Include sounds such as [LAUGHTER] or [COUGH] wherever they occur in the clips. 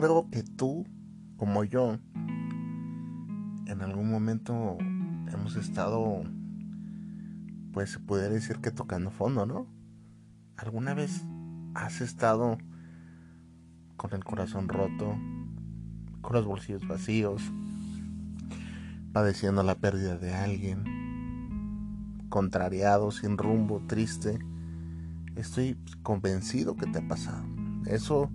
Creo que tú, como yo, en algún momento hemos estado, pues se pudiera decir que tocando fondo, ¿no? ¿Alguna vez has estado con el corazón roto, con los bolsillos vacíos, padeciendo la pérdida de alguien, contrariado, sin rumbo, triste? Estoy convencido que te ha pasado. Eso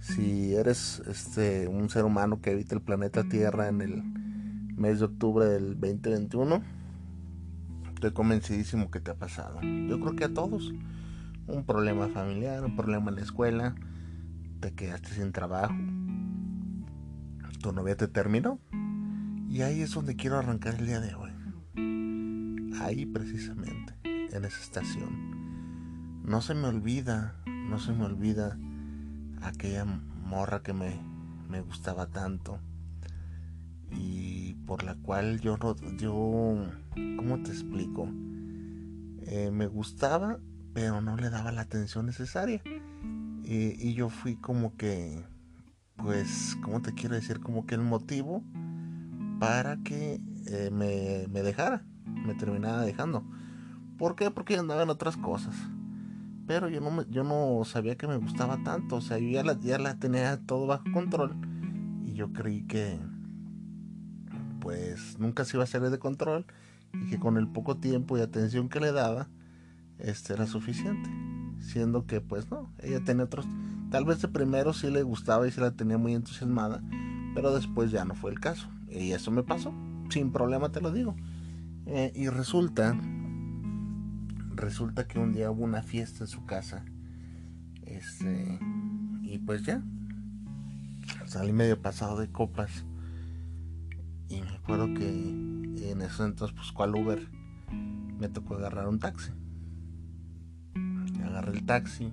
si eres este un ser humano que habita el planeta Tierra en el mes de octubre del 2021, estoy convencidísimo que te ha pasado. Yo creo que a todos. Un problema familiar, un problema en la escuela, te quedaste sin trabajo, tu novia te terminó. Y ahí es donde quiero arrancar el día de hoy. Ahí precisamente, en esa estación. No se me olvida, no se me olvida aquella morra que me, me gustaba tanto y por la cual yo yo cómo te explico eh, me gustaba pero no le daba la atención necesaria. Y, yo fui como que pues cómo te quiero decir como que el motivo para que eh, me, me dejara me terminara dejando. ¿por qué? porque andaba en otras cosas pero yo no, yo no sabía que me gustaba tanto, o sea, yo ya la, ya la tenía todo bajo control y yo creí que pues nunca se iba a salir de control y que con el poco tiempo y atención que le daba, este era suficiente, siendo que pues no, ella tenía otros, tal vez de primero sí le gustaba y se la tenía muy entusiasmada, pero después ya no fue el caso, y eso me pasó, sin problema te lo digo, eh, y resulta resulta que un día hubo una fiesta en su casa. Este. Y pues ya. Salí medio pasado de copas. Y me acuerdo que en ese entonces, pues, ¿cuál Uber? Me tocó agarrar un taxi. Agarré el taxi.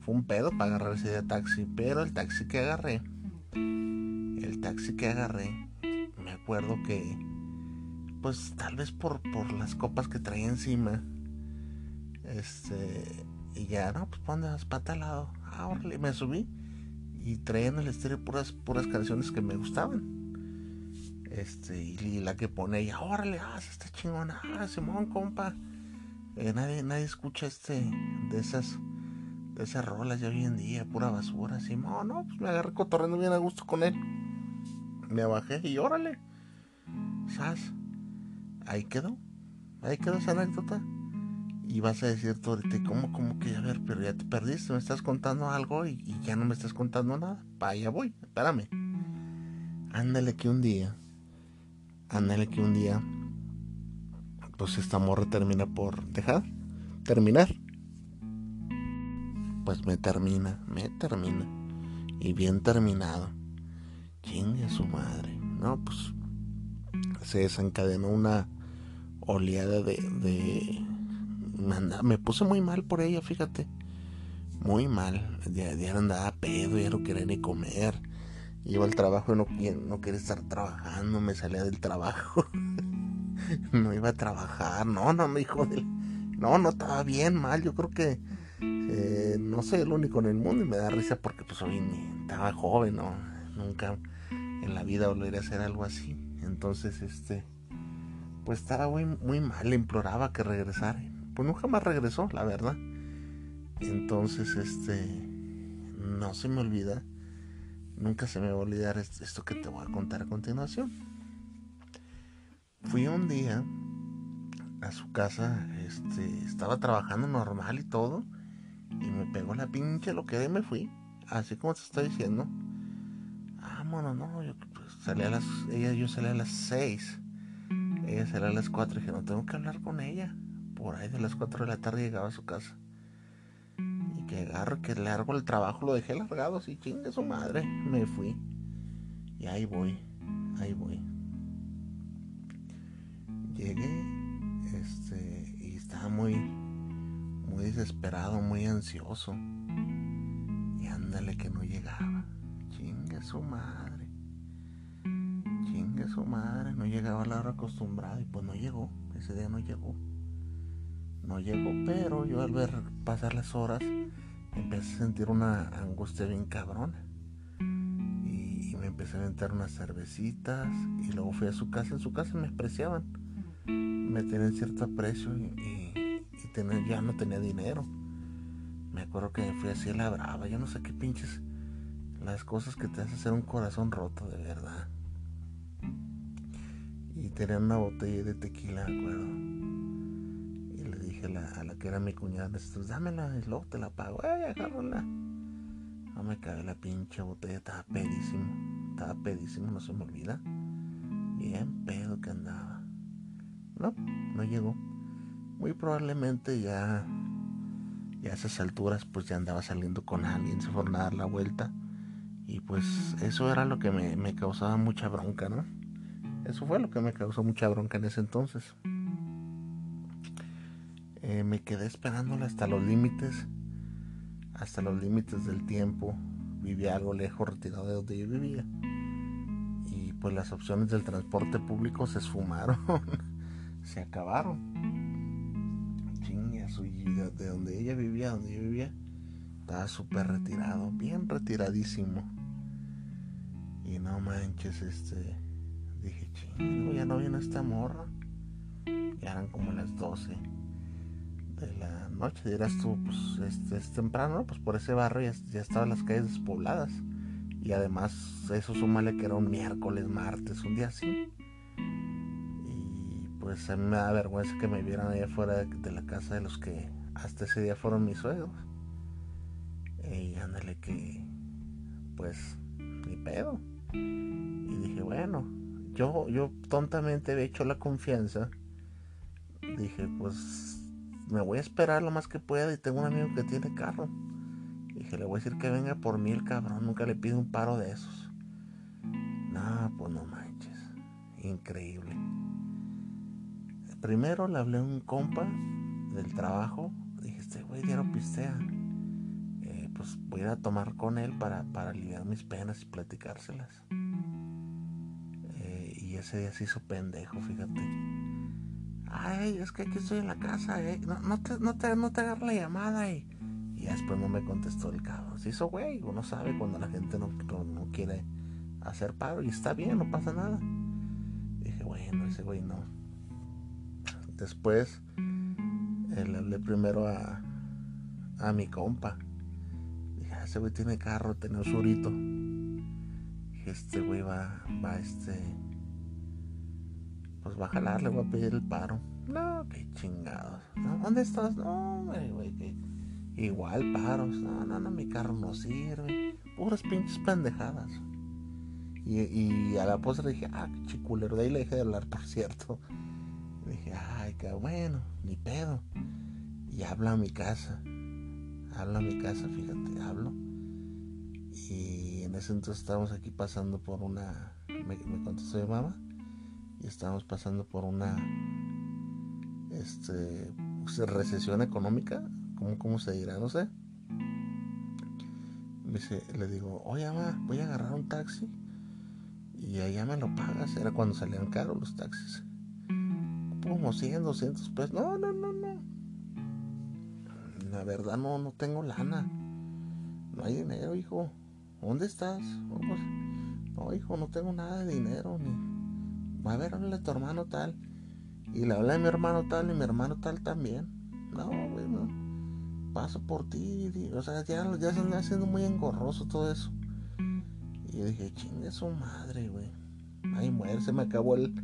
Fue un pedo para agarrar ese día taxi. Pero el taxi que agarré. El taxi que agarré. Me acuerdo que. Pues tal vez por, por las copas que traía encima este, y ya, no, pues pon las patas al lado. Ah, me subí. Y traía en el estéreo puras, puras canciones que me gustaban. Este, y, la que pone ella, órale, ah, está chingona, ah, Simón, compa. Eh, nadie, nadie escucha este, de esas, de esas rolas ya hoy en día, pura basura. Simón, no, pues me agarré cotorreando bien a gusto con él. Me bajé y órale. ¿Sabes? Ahí quedó. Ahí quedó esa anécdota. Y vas a decir tú ahorita, ¿cómo, cómo que? A ver, pero ya te perdiste, me estás contando algo y, ya no me estás contando nada. Vaya, voy, espérame. Ándale que un día, ándale que un día, pues esta morra termina por dejar, terminar. Pues me termina, me termina. Y bien terminado. Chingue su madre. No, pues se desencadenó una oleada de, de me, puse muy mal por ella, fíjate. Muy mal. Ya, ya andaba pedo, ya no quería ni comer. Iba al trabajo y no, quería estar trabajando, me salía del trabajo. [LAUGHS] no iba a trabajar, no, no, me dijo. No, no estaba bien, mal. Yo creo que eh, no soy el único en el mundo y me da risa porque pues hoy estaba joven, ¿no? Nunca en la vida volvería a hacer algo así. Entonces, este, pues estaba muy, muy mal, le imploraba que regresara pues nunca más regresó, la verdad. Entonces, este, no se me olvida nunca se me va a olvidar esto que te voy a contar a continuación. Fui un día a su casa, este, estaba trabajando normal y todo, y me pegó la pinche lo que me fui, así como te estoy diciendo. Vámonos, no, yo pues, salí a las, ella, yo salí a las 6, ella salía a las 4 y dije, no tengo que hablar con ella. Por ahí de las 4 de la tarde llegaba a su casa. Y que agarro, que largo el trabajo, lo dejé largado así, chingue su madre, me fui. Y ahí voy, ahí voy. Llegué, este, y estaba muy, muy desesperado, muy ansioso. Y ándale que no llegaba. Chingue su madre. Chingue su madre. No llegaba a la hora acostumbrada y pues no llegó. Ese día no llegó. No llegó, pero yo al ver pasar las horas empecé a sentir una angustia bien cabrona. Y, me empecé a aventar unas cervecitas y luego fui a su casa. En su casa me apreciaban. Me tenían cierto aprecio y, ya no tenía dinero. Me acuerdo que fui así a la brava. Yo no sé qué pinches las cosas que te hacen hacer un corazón roto de verdad. Y tenía una botella de tequila, acuerdo. Dije a la, que era mi cuñada, pues dámela y luego te la pago. ¡Ay, agárrala! No me cae la pinche botella, estaba pedísimo. Estaba pedísimo, no se me olvida. Bien pedo que andaba. No, no llegó. Muy probablemente ya, ya a esas alturas pues ya andaba saliendo con alguien, se fueron a dar la vuelta. Y pues eso era lo que me causaba mucha bronca, ¿no? Eso fue lo que me causó mucha bronca en ese entonces. Eh, me quedé esperándola hasta los límites, hasta los límites del tiempo. Vivía algo lejos, retirado de donde yo vivía. Y pues las opciones del transporte público se esfumaron, [LAUGHS] se acabaron. Chinga, de donde ella vivía, donde yo vivía, estaba súper retirado, bien retiradísimo. Y no manches, este Dije, chingo, ya no viene esta morra. Ya eran como las 12 de la noche. Dirás tú, pues este, es temprano, pues por ese barrio ya, estaban las calles despobladas. Y además, eso súmale que era un miércoles, martes, un día así. Y pues a mí me da vergüenza que me vieran allá afuera de, la casa de los que hasta ese día fueron mis suegros. Y ándale que, pues, ni pedo. Y dije, bueno, yo, yo tontamente había hecho la confianza. Dije, pues me voy a esperar lo más que pueda y tengo un amigo que tiene carro. Dije, le voy a decir que venga por mí el cabrón, nunca le pido un paro de esos. No, pues no manches. Increíble. Primero le hablé a un compa del trabajo. Dije, este güey no pistea. Eh, pues voy a ir a tomar con él para, para aliviar mis penas y platicárselas ese día se hizo pendejo, fíjate. Ay, es que aquí estoy en la casa, eh. No, te, no, la llamada y, y después no me contestó el cabrón. Se hizo güey, uno sabe cuando la gente no, no, quiere hacer paro y está bien, no pasa nada. Dije, bueno, ese güey no. Después eh, le hablé primero a, a mi compa. Dije, ah, ese güey tiene carro, tiene un surito. Dije, este güey va, va este pues va a jalar, le voy a pedir el paro. No, qué chingados. ¿Dónde estás? No, güey, que igual paros. No, no, no, mi carro no sirve. Puras pinches pendejadas. Y, y a la postre dije, ah, qué chiculero. De ahí le dejé de hablar, por cierto. dije, ay, qué bueno, ni pedo. Y habla a mi casa. Habla a mi casa, fíjate, hablo. Y en ese entonces estábamos aquí pasando por una. Me, me contestó mi mamá y estamos pasando por una este, recesión económica, ¿cómo, ¿cómo, se dirá? No sé. Dice, le digo, oye, mamá, voy a agarrar un taxi y allá me lo pagas. Era cuando salían caros los taxis. Como 100, 200 pesos. No, no, no, no. La verdad no, no tengo lana. No hay dinero, hijo. ¿Dónde estás? No, hijo, no tengo nada de dinero ni a ver, a tu hermano tal. Y le hablé a mi hermano tal y mi hermano tal también. No, güey, no. Paso por ti. O sea, ya, ya se anda haciendo muy engorroso todo eso. Y yo dije, chingue su madre, güey. Ay, muere, se me acabó el.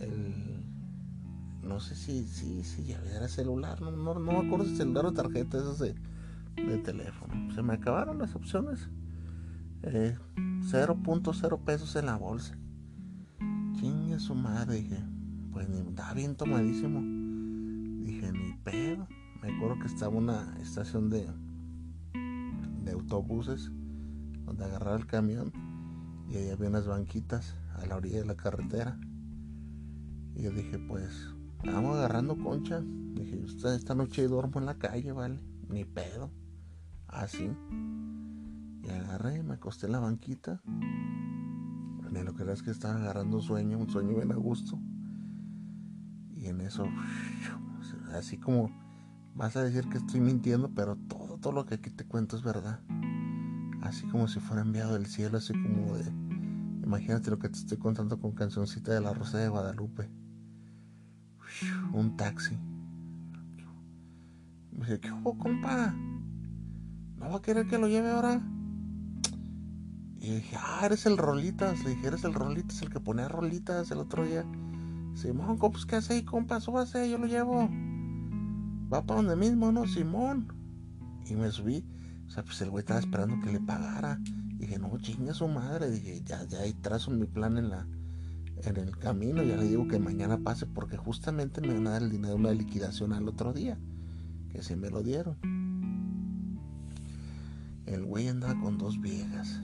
el no sé si, si, si ya era celular, no, no, no me acuerdo si celular o tarjeta, esas de, de teléfono. Se me acabaron las opciones. Eh, 0.0 pesos en la bolsa. Su madre, dije. Pues ni estaba bien tomadísimo. Dije, ni pedo. Me acuerdo que estaba una estación de, de autobuses donde agarraba el camión y ahí había unas banquitas a la orilla de la carretera. Y yo dije, pues, vamos agarrando concha. Dije, esta noche duermo en la calle, ¿vale? Ni pedo. Así. y agarré, me acosté en la banquita. Ni lo es que estaba agarrando sueño, un sueño bien a gusto. Y en eso, [SIGHS] así como vas a decir que estoy mintiendo, pero todo, todo lo que aquí te cuento es verdad. Así como si fuera enviado del cielo, así como de Imagínate lo que te estoy contando con cancioncita de la Rosa de Guadalupe. Un taxi. Me dice, ¿qué hubo, compa? ¿No va a querer que lo lleve ahora? Y dije, ah, eres el Rolitas. Le dije, eres el Rolitas, el que ponía Rolitas el otro día. Simón, pues ¿qué hace ahí, compa? Súbase, yo lo llevo. Va para donde mismo, ¿no? Simón. Y me subí. O sea, pues el güey estaba esperando que le pagara. Dije, no, chinga su madre. Dije, ya, ya ahí trazo mi plan en la en el camino. Ya le digo que mañana pase porque justamente me van a dar el dinero de una liquidación al otro día. Que se me lo dieron. El güey andaba con dos viejas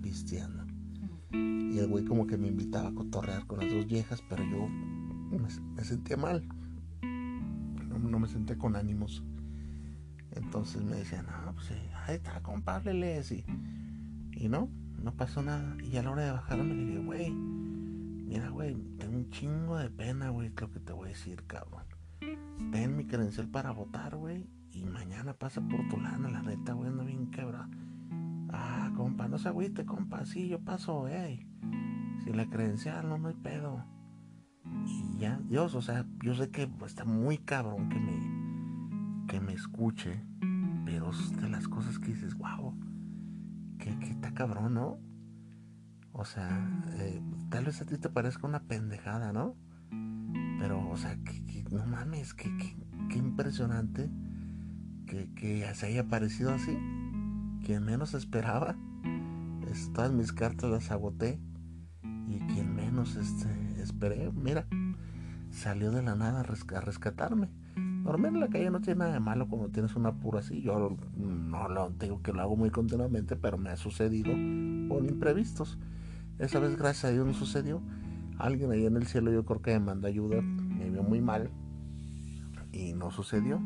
vistiendo. Y el güey como que me invitaba a cotorrear con las dos viejas, pero yo me, sentía mal. No, me senté con ánimos. Entonces me decían, no, pues ahí está, compa, y y no, no pasó nada. Y a la hora de bajarme le dije, güey, mira, güey, tengo un chingo de pena, güey, lo que te voy a decir, cabrón. Ten mi credencial para votar, güey. Y mañana pasa por tu lana, la neta, güey, ando bien quebrado. Ah, compa, no se agüite, compa, sí, yo paso. Si la credencial, no, no hay pedo. Y ya, Dios, o sea, yo sé que está muy cabrón que me, que me escuche, pero es de las cosas que dices, wow que, está cabrón, ¿no? O sea, eh, tal vez a ti te parezca una pendejada, ¿no? Pero, o sea, que, no mames, que, impresionante que, que se haya parecido así. Quien menos esperaba, es, todas mis cartas las agoté. Y quien menos este, esperé, mira, salió de la nada a rescatarme. Dormir en la calle no tiene nada de malo cuando tienes un apuro así. Yo no lo digo que lo hago muy continuamente, pero me ha sucedido con imprevistos. Esa vez, gracias a Dios, no sucedió. Alguien ahí en el cielo, yo creo que me mandó ayuda, me vio muy mal y no sucedió,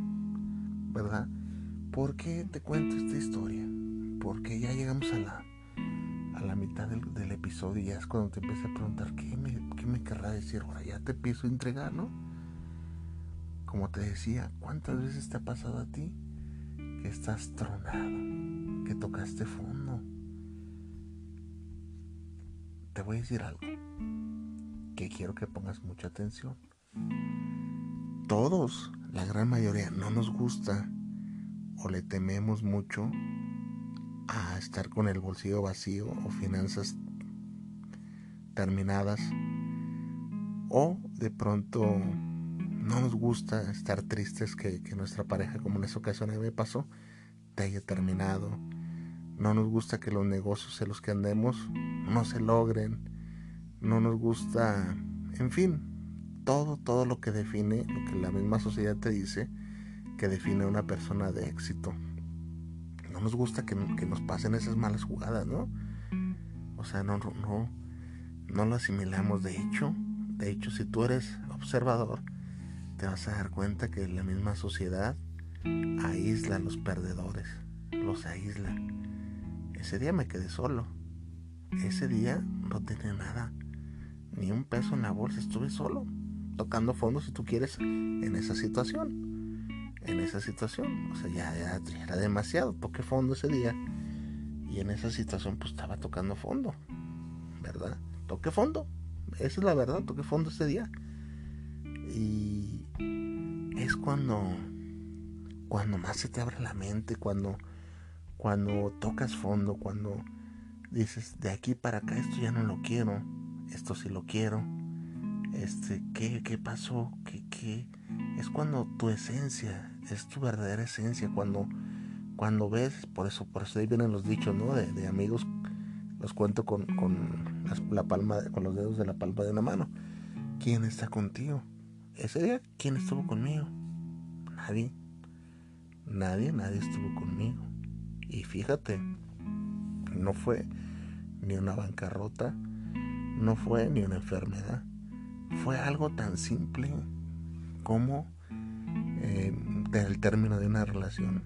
¿verdad? ¿Por qué te cuento esta historia? Porque ya llegamos a la, a la mitad del, episodio y ya es cuando te empecé a preguntar qué me, qué me querrá decir. Ahora ya te empiezo a entregar, ¿no? Como te decía, ¿cuántas veces te ha pasado a ti que estás tronado, que tocaste fondo? Te voy a decir algo que quiero que pongas mucha atención. Todos, la gran mayoría, no nos gusta o le tememos mucho a estar con el bolsillo vacío o finanzas terminadas o de pronto no nos gusta estar tristes que, nuestra pareja, como en esa ocasión a mí me pasó, te haya terminado. No nos gusta que los negocios en los que andemos no se logren. No nos gusta, en fin, todo, todo lo que define, lo que la misma sociedad te dice, que define a una persona de éxito. No nos gusta que, que nos pasen esas malas jugadas, ¿no? O sea, no, no, no lo asimilamos. De hecho, de hecho, si tú eres observador, te vas a dar cuenta que la misma sociedad aísla a los perdedores, los aísla. Ese día me quedé solo. Ese día no tenía nada, ni un peso en la bolsa, estuve solo, tocando fondo si tú quieres, en esa situación. En esa situación, o sea, ya, era demasiado, toqué fondo ese día. Y en esa situación pues estaba tocando fondo, ¿verdad? Toqué fondo, esa es la verdad, toqué fondo ese día. Y es cuando, cuando más se te abre la mente, cuando, cuando tocas fondo, cuando, dices, de aquí para acá esto ya no lo quiero, esto sí lo quiero, este, ¿qué, qué pasó? ¿Qué, qué? Es cuando tu esencia, es tu verdadera esencia, cuando, cuando ves, por eso, por eso ahí vienen los dichos, ¿no? De, de amigos, los cuento con, con la palma, con los dedos de la palma de una mano. ¿Quién está contigo? Ese día, ¿quién estuvo conmigo? Nadie. Nadie, nadie estuvo conmigo. Y fíjate, no fue ni una bancarrota, no fue ni una enfermedad. Fue algo tan simple como eh, el término de una relación.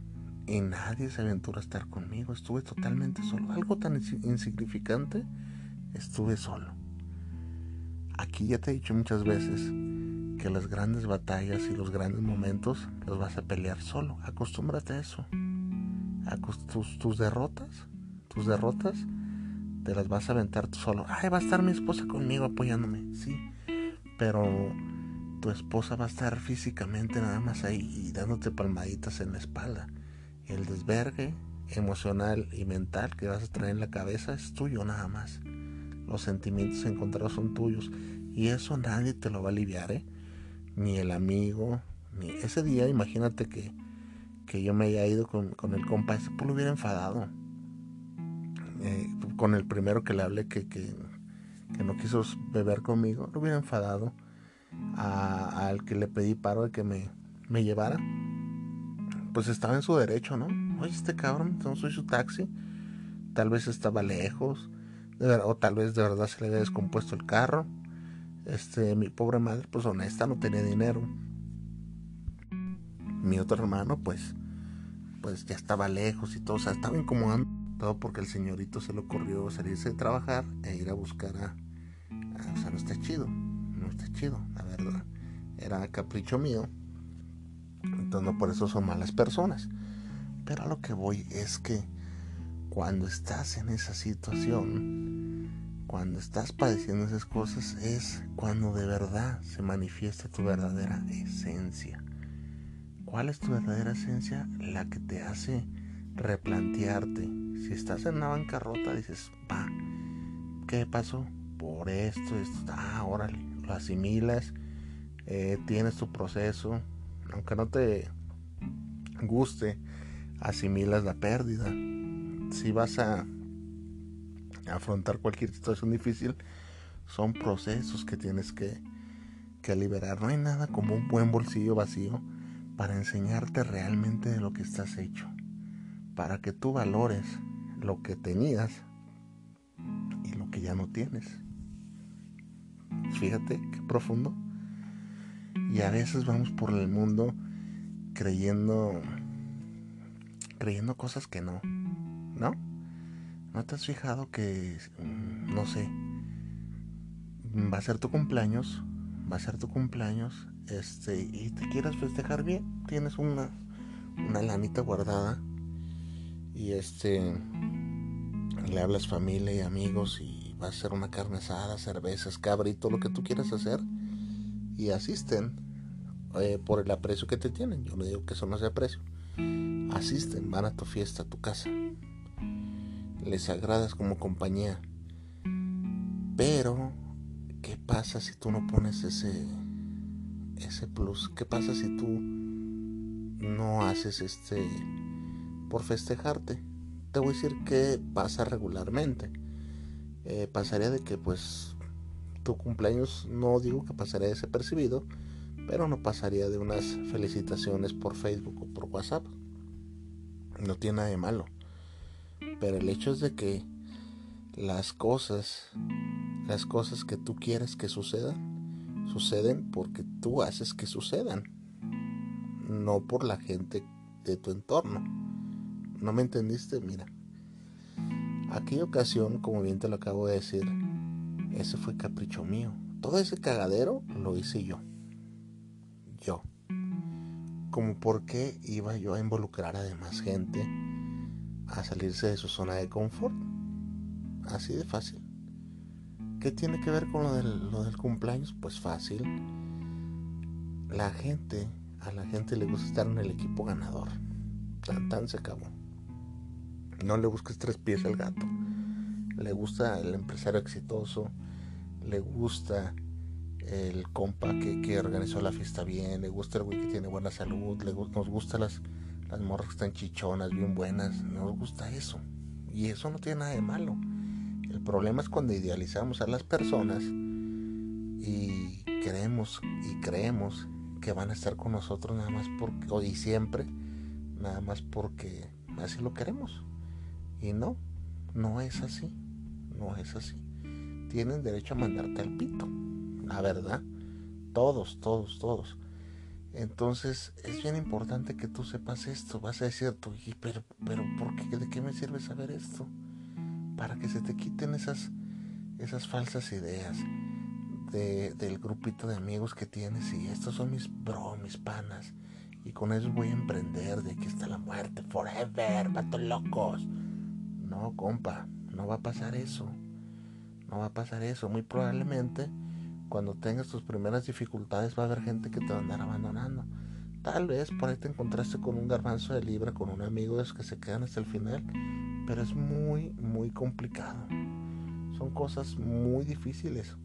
Y nadie se aventura a estar conmigo. Estuve totalmente solo. Algo tan insignificante, estuve solo. Aquí ya te he dicho muchas veces que las grandes batallas y los grandes momentos los vas a pelear solo. Acostúmbrate a eso. Tus, tus derrotas, tus derrotas, te las vas a aventar solo. Ay, va a estar mi esposa conmigo apoyándome. Sí, pero tu esposa va a estar físicamente nada más ahí y dándote palmaditas en la espalda. El desvergue emocional y mental que vas a traer en la cabeza es tuyo nada más. Los sentimientos encontrados son tuyos y eso nadie te lo va a aliviar, ¿eh? Ni el amigo, ni ese día, imagínate que, que yo me haya ido con, el compa, ese pues lo hubiera enfadado. Eh, con el primero que le hablé que, que, no quiso beber conmigo, lo hubiera enfadado. Al que le pedí paro de que me, me llevara, pues estaba en su derecho, ¿no? Oye, este cabrón, soy su taxi. Tal vez estaba lejos, o tal vez de verdad se le había descompuesto el carro. Este, mi pobre madre, pues honesta, no tenía dinero. Mi otro hermano, pues, pues ya estaba lejos y todo, o sea, estaba incomodando todo porque el señorito se le ocurrió salirse de trabajar e ir a buscar a, a, o sea, no está chido, chido, la verdad. Era capricho mío. Entonces no por eso son malas personas. Pero a lo que voy es que cuando estás en esa situación, cuando estás padeciendo esas cosas, es cuando de verdad se manifiesta tu verdadera esencia. ¿Cuál es tu verdadera esencia? La que te hace replantearte. Si estás en una bancarrota, dices, pa, ¿qué pasó? Por esto, esto, ah, órale, asimilas, eh, tienes tu proceso, aunque no te guste, asimilas la pérdida, si vas a afrontar cualquier situación difícil, son procesos que tienes que, que liberar. No hay nada como un buen bolsillo vacío para enseñarte realmente de lo que estás hecho, para que tú valores lo que tenías y lo que ya no tienes. Fíjate qué profundo. Y a veces vamos por el mundo creyendo creyendo cosas que no. ¿no? ¿No te has fijado que, mm, no sé, va a ser tu cumpleaños, va a ser tu cumpleaños, este, y te quieras festejar bien, tienes una, una lanita guardada y este, le hablas familia y amigos y va a ser una carne asada, cervezas, cabrito, lo que tú quieras hacer y asisten eh, por el aprecio que te tienen. Yo no digo que eso no sea aprecio. Asisten, van a tu fiesta, a tu casa les agradas como compañía. Pero, ¿qué pasa si tú no pones ese, ese plus? ¿Qué pasa si tú no haces este por festejarte? Te voy a decir que pasa regularmente. Eh, pasaría de que pues tu cumpleaños no digo que pasaría desapercibido, pero no pasaría de unas felicitaciones por Facebook o por WhatsApp. No tiene nada de malo. Pero el hecho es de que las cosas, las cosas que tú quieres que sucedan, suceden porque tú haces que sucedan, no por la gente de tu entorno. ¿No me entendiste? Mira, aquella ocasión, como bien te lo acabo de decir, ese fue capricho mío. Todo ese cagadero lo hice yo. Yo. Como por qué iba yo a involucrar a demás gente a salirse de su zona de confort. Así de fácil. ¿Qué tiene que ver con lo del, lo del cumpleaños? Pues fácil. La gente, a la gente le gusta estar en el equipo ganador. Tan tan se acabó. No le busques tres pies al gato. le gusta el empresario exitoso, le gusta el compa que, organizó la fiesta bien, le gusta el güey que tiene buena salud, le, nos gusta las, las morras que están chichonas, bien buenas, nos gusta eso. Y eso no tiene nada de malo. El problema es cuando idealizamos a las personas y creemos y creemos que van a estar con nosotros nada más porque, y siempre, nada más porque así lo queremos. Y no, no es así, no es así. Tienen derecho a mandarte al pito, la verdad. Todos, todos, todos. Entonces es bien importante que tú sepas esto. Vas a decir tú, pero, pero ¿por qué? ¿De qué me sirve saber esto? Para que se te quiten esas, esas falsas ideas del grupito de amigos que tienes y estos son mis bro, mis panas. Y con eso voy a emprender de aquí está la muerte, forever, vatos locos. No, compa, no va a pasar eso. No va a pasar eso. Muy probablemente cuando tengas tus primeras dificultades va a haber gente que te va a andar abandonando. Tal vez por ahí te encontraste con un garbanzo de libra, con un amigo de que se quedan hasta el final, pero es muy, muy complicado. Son cosas muy difíciles.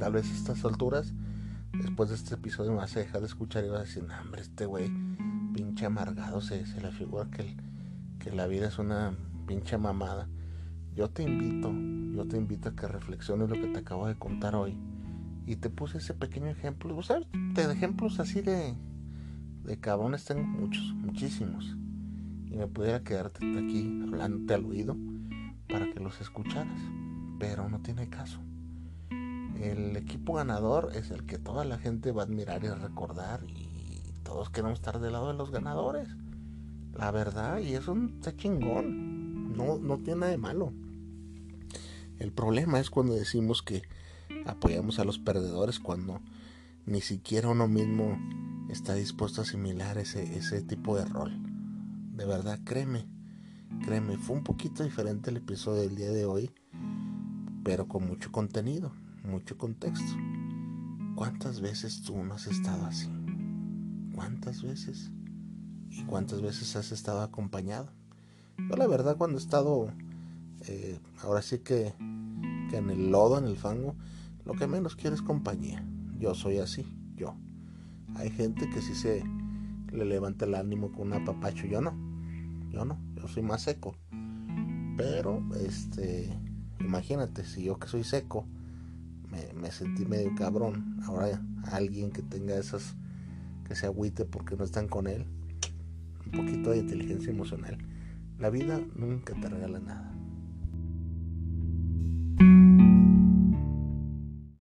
Tal vez a estas alturas, después de este episodio, me vas a dejar de escuchar y vas a decir, hombre, este güey, pinche amargado, se, se le figura que, que la vida es una pinche mamada. Yo te invito, yo te invito a que reflexiones lo que te acabo de contar hoy. Y te puse ese pequeño ejemplo. O sea, de ejemplos así de, de cabrones tengo muchos, muchísimos. Y me pudiera quedarte aquí hablándote al oído para que los escucharas. Pero no tiene caso el equipo ganador es el que toda la gente va a admirar y recordar y todos queremos estar del lado de los ganadores. La verdad, y eso está chingón. No, no tiene nada de malo. El problema es cuando decimos que apoyamos a los perdedores cuando ni siquiera uno mismo está dispuesto a asimilar ese, ese tipo de rol. De verdad, créeme, créeme, fue un poquito diferente el episodio del día de hoy, pero con mucho contenido mucho contexto. ¿Cuántas veces tú no has estado así? ¿Cuántas veces? ¿Y cuántas veces has estado acompañado? Yo la verdad cuando he estado, eh, ahora sí que, en el lodo, en el fango, lo que menos quiero es compañía. Yo soy así, yo. Hay gente que sí se le levanta el ánimo con un apapacho, yo no. Yo no, yo soy más seco. Pero, este, imagínate, si yo que soy seco, me, sentí medio cabrón. Ahora alguien que tenga esas, que se agüite porque no están con él, un poquito de inteligencia emocional. La vida nunca te regala nada.